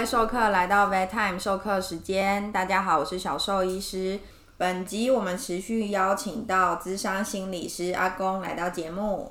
位授课来到 Vet Time 授课时间，大家好，我是小兽医师。本集我们持续邀请到资商心理师阿公来到节目。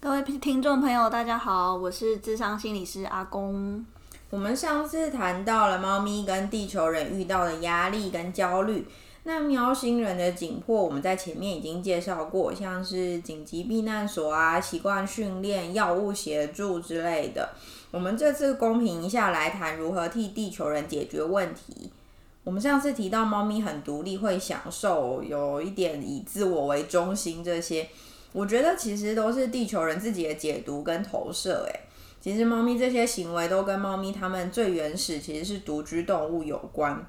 各位听众朋友，大家好，我是智商心理师阿公。我们上次谈到了猫咪跟地球人遇到的压力跟焦虑。那喵星人的紧迫，我们在前面已经介绍过，像是紧急避难所啊、习惯训练、药物协助之类的。我们这次公平一下来谈如何替地球人解决问题。我们上次提到猫咪很独立，会享受，有一点以自我为中心，这些我觉得其实都是地球人自己的解读跟投射。诶，其实猫咪这些行为都跟猫咪它们最原始其实是独居动物有关。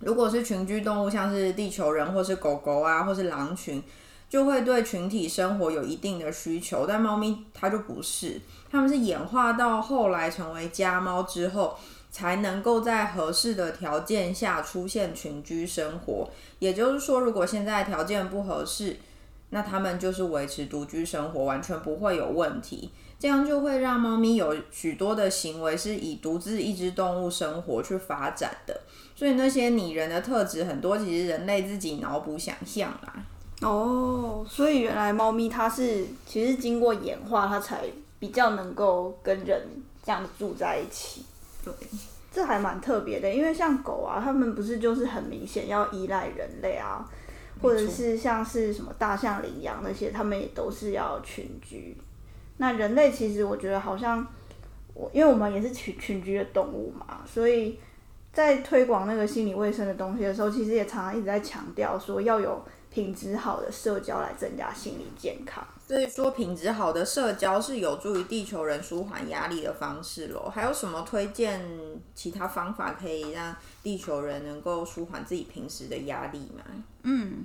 如果是群居动物，像是地球人或是狗狗啊，或是狼群，就会对群体生活有一定的需求。但猫咪它就不是，它们是演化到后来成为家猫之后，才能够在合适的条件下出现群居生活。也就是说，如果现在条件不合适，那它们就是维持独居生活，完全不会有问题。这样就会让猫咪有许多的行为是以独自一只动物生活去发展的。所以那些拟人的特质很多，其实人类自己脑补想象啦。哦，所以原来猫咪它是其实经过演化，它才比较能够跟人这样住在一起。对，这还蛮特别的，因为像狗啊，它们不是就是很明显要依赖人类啊，或者是像是什么大象、羚羊那些，它们也都是要群居。那人类其实我觉得好像我，因为我们也是群群居的动物嘛，所以。在推广那个心理卫生的东西的时候，其实也常常一直在强调说要有品质好的社交来增加心理健康。所以说，品质好的社交是有助于地球人舒缓压力的方式咯。还有什么推荐其他方法可以让地球人能够舒缓自己平时的压力吗？嗯，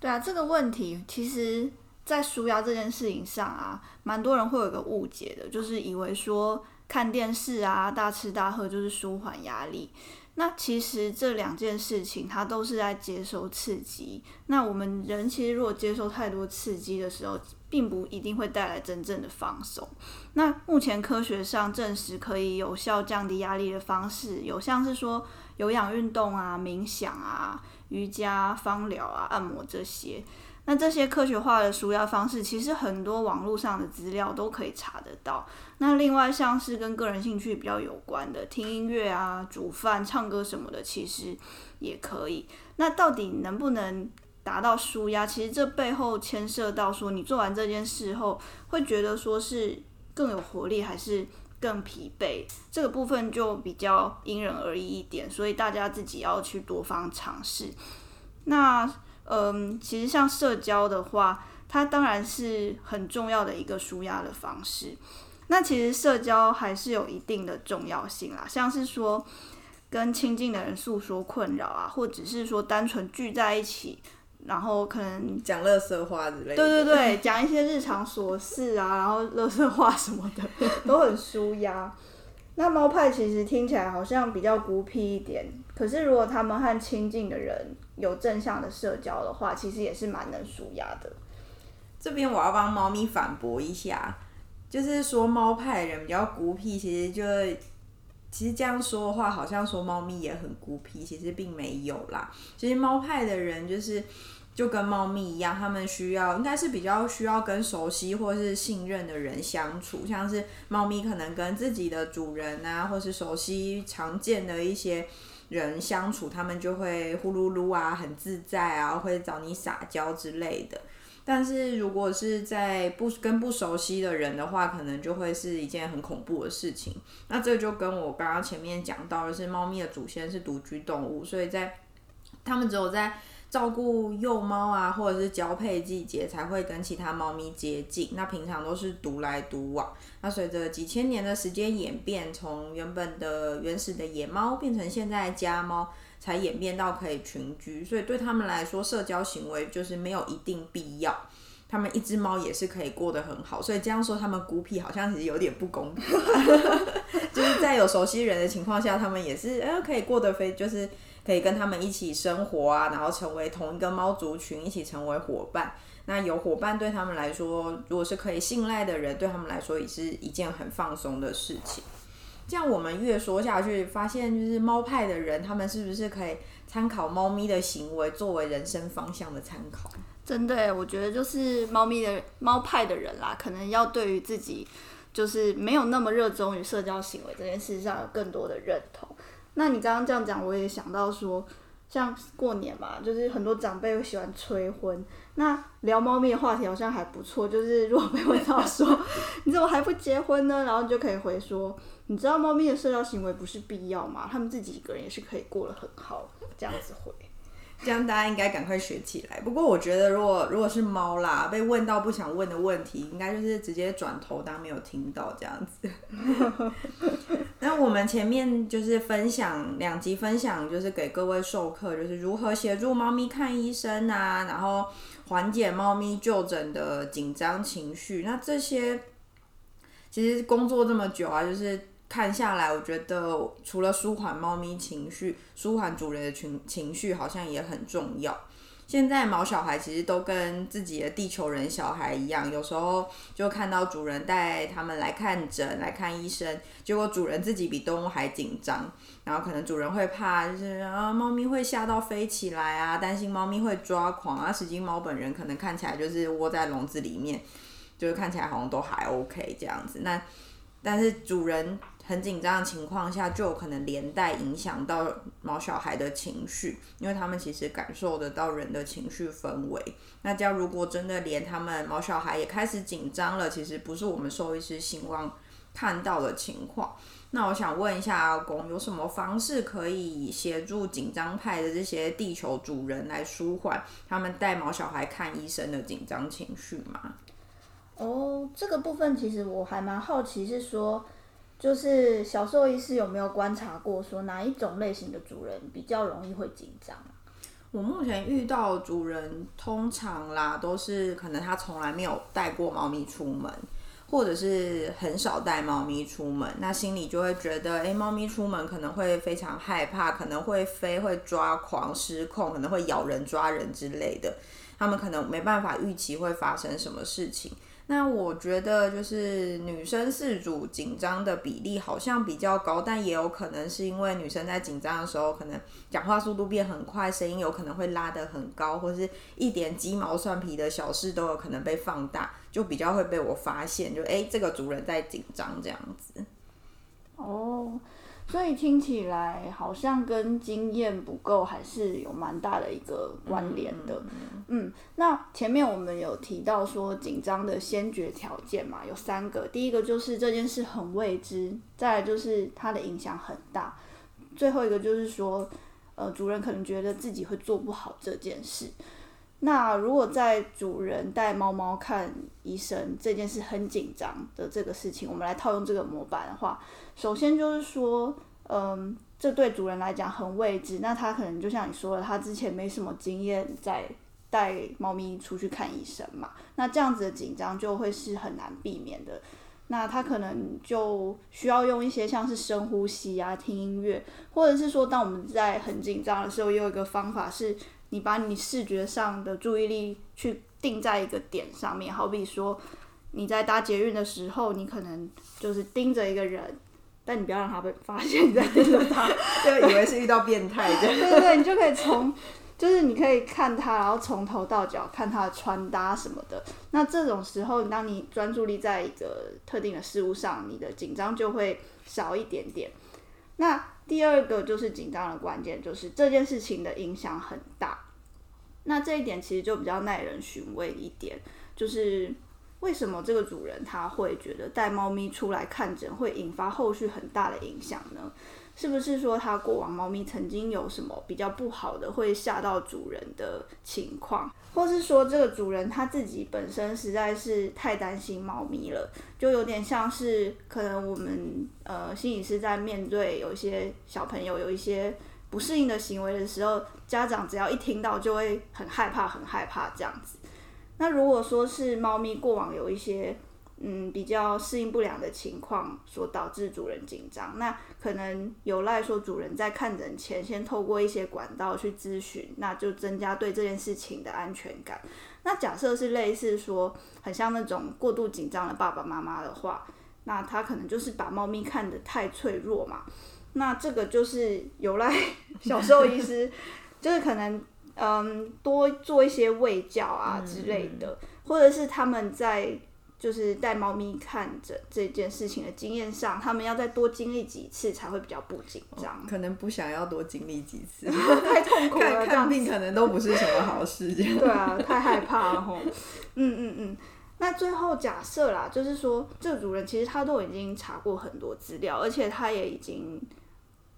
对啊，这个问题其实，在舒压这件事情上啊，蛮多人会有个误解的，就是以为说。看电视啊，大吃大喝就是舒缓压力。那其实这两件事情，它都是在接收刺激。那我们人其实如果接受太多刺激的时候，并不一定会带来真正的放松。那目前科学上证实可以有效降低压力的方式，有像是说有氧运动啊、冥想啊、瑜伽、芳疗啊、按摩这些。那这些科学化的舒压方式，其实很多网络上的资料都可以查得到。那另外像是跟个人兴趣比较有关的，听音乐啊、煮饭、唱歌什么的，其实也可以。那到底能不能达到舒压？其实这背后牵涉到说，你做完这件事后，会觉得说是更有活力，还是更疲惫？这个部分就比较因人而异一点，所以大家自己要去多方尝试。那嗯，其实像社交的话，它当然是很重要的一个舒压的方式。那其实社交还是有一定的重要性啦，像是说跟亲近的人诉说困扰啊，或者是说单纯聚在一起，然后可能讲乐色话之类的。对对对，讲一些日常琐事啊，然后乐色话什么的，都很舒压。那猫派其实听起来好像比较孤僻一点，可是如果他们和亲近的人有正向的社交的话，其实也是蛮能舒压的。这边我要帮猫咪反驳一下。就是说，猫派的人比较孤僻，其实就其实这样说的话，好像说猫咪也很孤僻，其实并没有啦。其实猫派的人就是就跟猫咪一样，他们需要应该是比较需要跟熟悉或是信任的人相处，像是猫咪可能跟自己的主人啊，或是熟悉常见的一些人相处，他们就会呼噜噜啊，很自在啊，会找你撒娇之类的。但是如果是在不跟不熟悉的人的话，可能就会是一件很恐怖的事情。那这就跟我刚刚前面讲到的是，猫咪的祖先是独居动物，所以在它们只有在照顾幼猫啊，或者是交配季节才会跟其他猫咪接近。那平常都是独来独往。那随着几千年的时间演变，从原本的原始的野猫变成现在家猫。才演变到可以群居，所以对他们来说，社交行为就是没有一定必要。他们一只猫也是可以过得很好，所以这样说他们孤僻好像其实有点不公平。就是在有熟悉人的情况下，他们也是呃可以过得非就是可以跟他们一起生活啊，然后成为同一个猫族群，一起成为伙伴。那有伙伴对他们来说，如果是可以信赖的人，对他们来说也是一件很放松的事情。这样我们越说下去，发现就是猫派的人，他们是不是可以参考猫咪的行为作为人生方向的参考？真的，我觉得就是猫咪的猫派的人啦，可能要对于自己就是没有那么热衷于社交行为这件事上有更多的认同。那你刚刚这样讲，我也想到说，像过年嘛，就是很多长辈会喜欢催婚。那聊猫咪的话题好像还不错，就是 如果被问到说你怎么还不结婚呢，然后你就可以回说，你知道猫咪的社交行为不是必要吗？他们自己一个人也是可以过得很好，这样子回。这样大家应该赶快学起来。不过我觉得，如果如果是猫啦，被问到不想问的问题，应该就是直接转头当没有听到这样子。那我们前面就是分享两集分享，就是给各位授课，就是如何协助猫咪看医生啊，然后缓解猫咪就诊的紧张情绪。那这些其实工作这么久啊，就是看下来，我觉得除了舒缓猫咪情绪，舒缓主人的情情绪，好像也很重要。现在毛小孩其实都跟自己的地球人小孩一样，有时候就看到主人带他们来看诊、来看医生，结果主人自己比动物还紧张，然后可能主人会怕，就是啊，猫咪会吓到飞起来啊，担心猫咪会抓狂啊。实际猫本人可能看起来就是窝在笼子里面，就是看起来好像都还 OK 这样子。那但是主人。很紧张的情况下，就有可能连带影响到毛小孩的情绪，因为他们其实感受得到人的情绪氛围。那这样如果真的连他们毛小孩也开始紧张了，其实不是我们兽医师希望看到的情况。那我想问一下阿公，有什么方式可以协助紧张派的这些地球主人来舒缓他们带毛小孩看医生的紧张情绪吗？哦，这个部分其实我还蛮好奇，是说。就是小兽医师有没有观察过，说哪一种类型的主人比较容易会紧张我目前遇到主人，通常啦都是可能他从来没有带过猫咪出门，或者是很少带猫咪出门，那心里就会觉得，哎，猫咪出门可能会非常害怕，可能会飞、会抓狂、失控，可能会咬人、抓人之类的，他们可能没办法预期会发生什么事情。那我觉得就是女生饲主紧张的比例好像比较高，但也有可能是因为女生在紧张的时候，可能讲话速度变很快，声音有可能会拉得很高，或是一点鸡毛蒜皮的小事都有可能被放大，就比较会被我发现，就哎，这个主人在紧张这样子。哦。所以听起来好像跟经验不够还是有蛮大的一个关联的。嗯，那前面我们有提到说紧张的先决条件嘛，有三个。第一个就是这件事很未知，再来就是它的影响很大，最后一个就是说，呃，主人可能觉得自己会做不好这件事。那如果在主人带猫猫看医生这件事很紧张的这个事情，我们来套用这个模板的话，首先就是说，嗯，这对主人来讲很未知，那他可能就像你说的，他之前没什么经验在带猫咪出去看医生嘛，那这样子的紧张就会是很难避免的。那他可能就需要用一些像是深呼吸啊、听音乐，或者是说，当我们在很紧张的时候，有一个方法是。你把你视觉上的注意力去定在一个点上面，好比说你在搭捷运的时候，你可能就是盯着一个人，但你不要让他被发现 你在盯着他，就以为是遇到变态的。对对对，你就可以从，就是你可以看他，然后从头到脚看他的穿搭什么的。那这种时候，当你专注力在一个特定的事物上，你的紧张就会少一点点。那第二个就是紧张的关键，就是这件事情的影响很大。那这一点其实就比较耐人寻味一点，就是为什么这个主人他会觉得带猫咪出来看诊会引发后续很大的影响呢？是不是说他过往猫咪曾经有什么比较不好的会吓到主人的情况，或是说这个主人他自己本身实在是太担心猫咪了，就有点像是可能我们呃心理师在面对有一些小朋友有一些不适应的行为的时候，家长只要一听到就会很害怕很害怕这样子。那如果说是猫咪过往有一些。嗯，比较适应不良的情况所导致主人紧张，那可能有赖说主人在看诊前先透过一些管道去咨询，那就增加对这件事情的安全感。那假设是类似说很像那种过度紧张的爸爸妈妈的话，那他可能就是把猫咪看得太脆弱嘛。那这个就是有赖小兽医师，就是可能嗯多做一些喂教啊之类的，或者是他们在就是带猫咪看诊这件事情的经验上，他们要再多经历几次才会比较不紧张。可能不想要多经历几次，太痛苦了，看看病可能都不是什么好事。这样 对啊，太害怕了吼。嗯嗯嗯。那最后假设啦，就是说这个主人其实他都已经查过很多资料，而且他也已经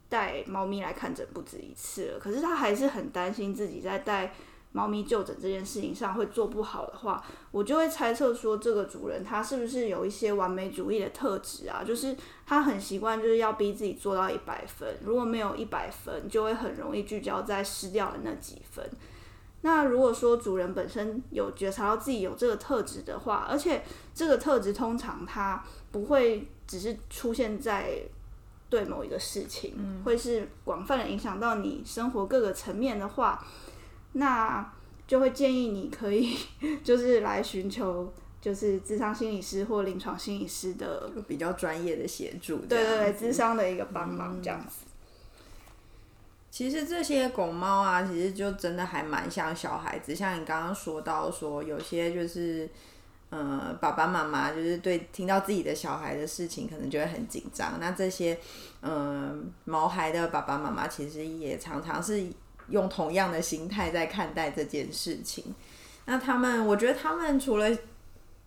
带猫咪来看诊不止一次了，可是他还是很担心自己在带猫咪就诊这件事情上会做不好的话，我就会猜测说这个主人他是不是有一些完美主义的特质啊？就是他很习惯就是要逼自己做到一百分，如果没有一百分，就会很容易聚焦在失掉的那几分。那如果说主人本身有觉察到自己有这个特质的话，而且这个特质通常它不会只是出现在对某一个事情，会是广泛的影响到你生活各个层面的话，那就会建议你可以就是来寻求就是智商心理师或临床心理师的比较专业的协助。对对对，智智商的一个帮忙这样子。其实这些狗猫啊，其实就真的还蛮像小孩子，像你刚刚说到说，有些就是，呃，爸爸妈妈就是对听到自己的小孩的事情，可能就会很紧张。那这些，嗯、毛孩的爸爸妈妈其实也常常是用同样的心态在看待这件事情。那他们，我觉得他们除了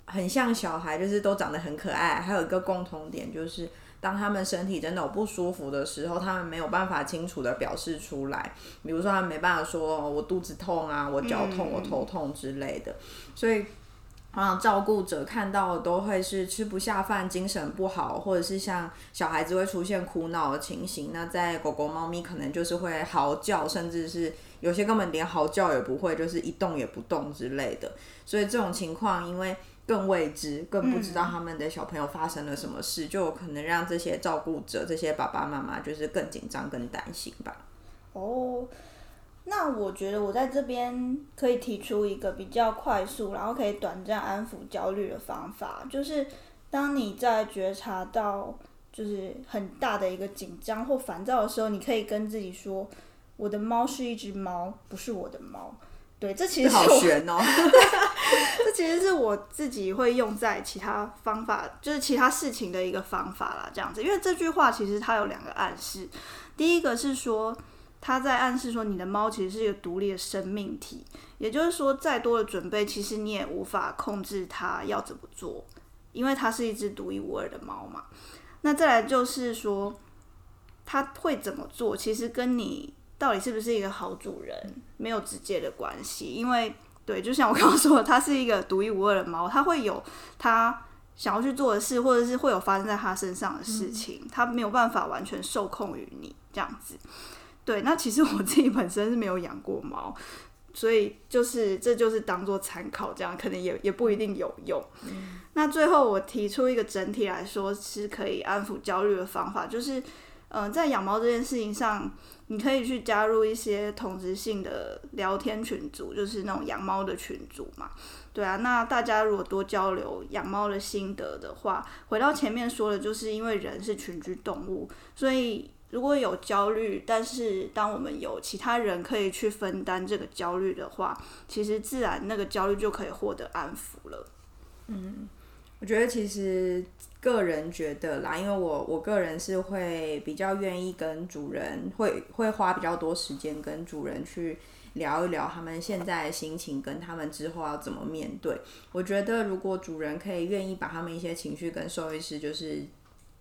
很像小孩，就是都长得很可爱，还有一个共同点就是。当他们身体真的有不舒服的时候，他们没有办法清楚的表示出来。比如说，他们没办法说“我肚子痛啊，我脚痛，我头痛”之类的。所以，啊，照顾者看到的都会是吃不下饭、精神不好，或者是像小孩子会出现哭闹的情形。那在狗狗、猫咪可能就是会嚎叫，甚至是有些根本连嚎叫也不会，就是一动也不动之类的。所以这种情况，因为更未知，更不知道他们的小朋友发生了什么事，就有可能让这些照顾者、这些爸爸妈妈就是更紧张、更担心吧。哦，那我觉得我在这边可以提出一个比较快速，然后可以短暂安抚焦虑的方法，就是当你在觉察到就是很大的一个紧张或烦躁的时候，你可以跟自己说：“我的猫是一只猫，不是我的猫。”对，这其实是好悬哦。这其实是我自己会用在其他方法，就是其他事情的一个方法啦，这样子。因为这句话其实它有两个暗示，第一个是说它在暗示说你的猫其实是一个独立的生命体，也就是说再多的准备，其实你也无法控制它要怎么做，因为它是一只独一无二的猫嘛。那再来就是说它会怎么做，其实跟你到底是不是一个好主人没有直接的关系，因为对，就像我刚刚说的，它是一个独一无二的猫，它会有它想要去做的事，或者是会有发生在他身上的事情，它没有办法完全受控于你这样子。对，那其实我自己本身是没有养过猫，所以就是这就是当做参考，这样可能也也不一定有用。那最后我提出一个整体来说是可以安抚焦虑的方法，就是嗯、呃在养猫这件事情上，你可以去加入一些同质性的聊天群组，就是那种养猫的群组嘛。对啊，那大家如果多交流养猫的心得的话，回到前面说的，就是因为人是群居动物，所以如果有焦虑，但是当我们有其他人可以去分担这个焦虑的话，其实自然那个焦虑就可以获得安抚了。嗯我觉得其实个人觉得啦，因为我我个人是会比较愿意跟主人会会花比较多时间跟主人去聊一聊他们现在的心情，跟他们之后要怎么面对。我觉得如果主人可以愿意把他们一些情绪跟兽医师就是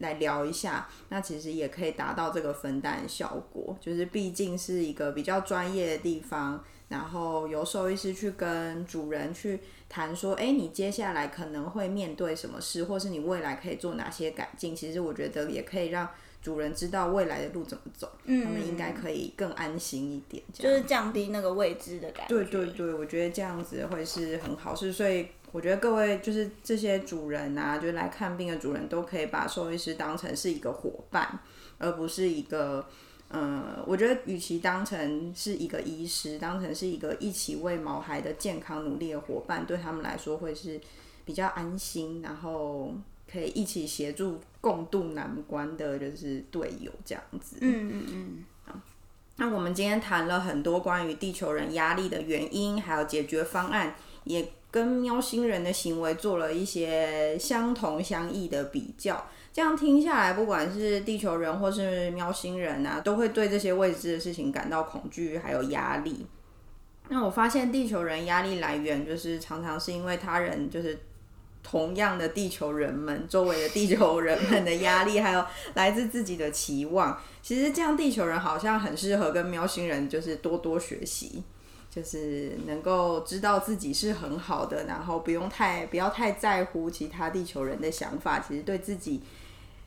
来聊一下，那其实也可以达到这个分担效果。就是毕竟是一个比较专业的地方，然后由兽医师去跟主人去谈说，哎，你接下来可能会面对什么事，或是你未来可以做哪些改进。其实我觉得也可以让主人知道未来的路怎么走，嗯他们应该可以更安心一点。就是降低那个未知的感觉。对对对，我觉得这样子会是很好是，所以我觉得各位就是这些主人啊，就是来看病的主人都可以把兽医师当成是一个伙伴，而不是一个。呃，我觉得与其当成是一个医师，当成是一个一起为毛孩的健康努力的伙伴，对他们来说会是比较安心，然后可以一起协助共度难关的，就是队友这样子。嗯嗯嗯。那我们今天谈了很多关于地球人压力的原因，还有解决方案，也跟喵星人的行为做了一些相同相异的比较。这样听下来，不管是地球人或是喵星人啊，都会对这些未知的事情感到恐惧还有压力。那我发现地球人压力来源就是常常是因为他人就是同样的地球人们周围的地球人们的压力，还有来自自己的期望。其实这样地球人好像很适合跟喵星人就是多多学习，就是能够知道自己是很好的，然后不用太不要太在乎其他地球人的想法。其实对自己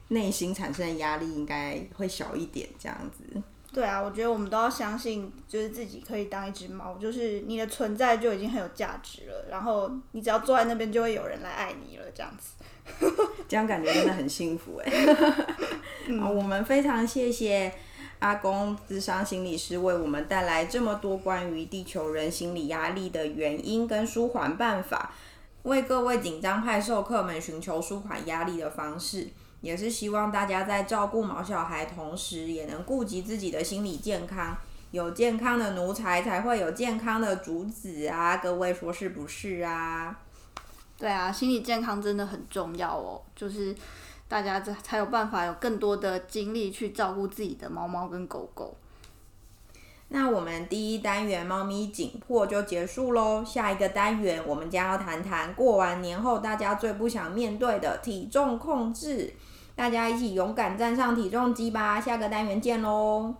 内心产生的压力应该会小一点，这样子。对啊，我觉得我们都要相信，就是自己可以当一只猫，就是你的存在就已经很有价值了。然后你只要坐在那边，就会有人来爱你了，这样子。这样感觉真的很幸福哎。好，我们非常谢谢阿公智商心理师为我们带来这么多关于地球人心理压力的原因跟舒缓办法，为各位紧张派授课们寻求舒缓压力的方式。也是希望大家在照顾毛小孩同时，也能顾及自己的心理健康。有健康的奴才，才会有健康的主子啊！各位说是不是啊？对啊，心理健康真的很重要哦。就是大家这才有办法有更多的精力去照顾自己的猫猫跟狗狗。那我们第一单元猫咪紧迫就结束喽。下一个单元，我们将要谈谈过完年后大家最不想面对的体重控制。大家一起勇敢站上体重机吧！下个单元见喽。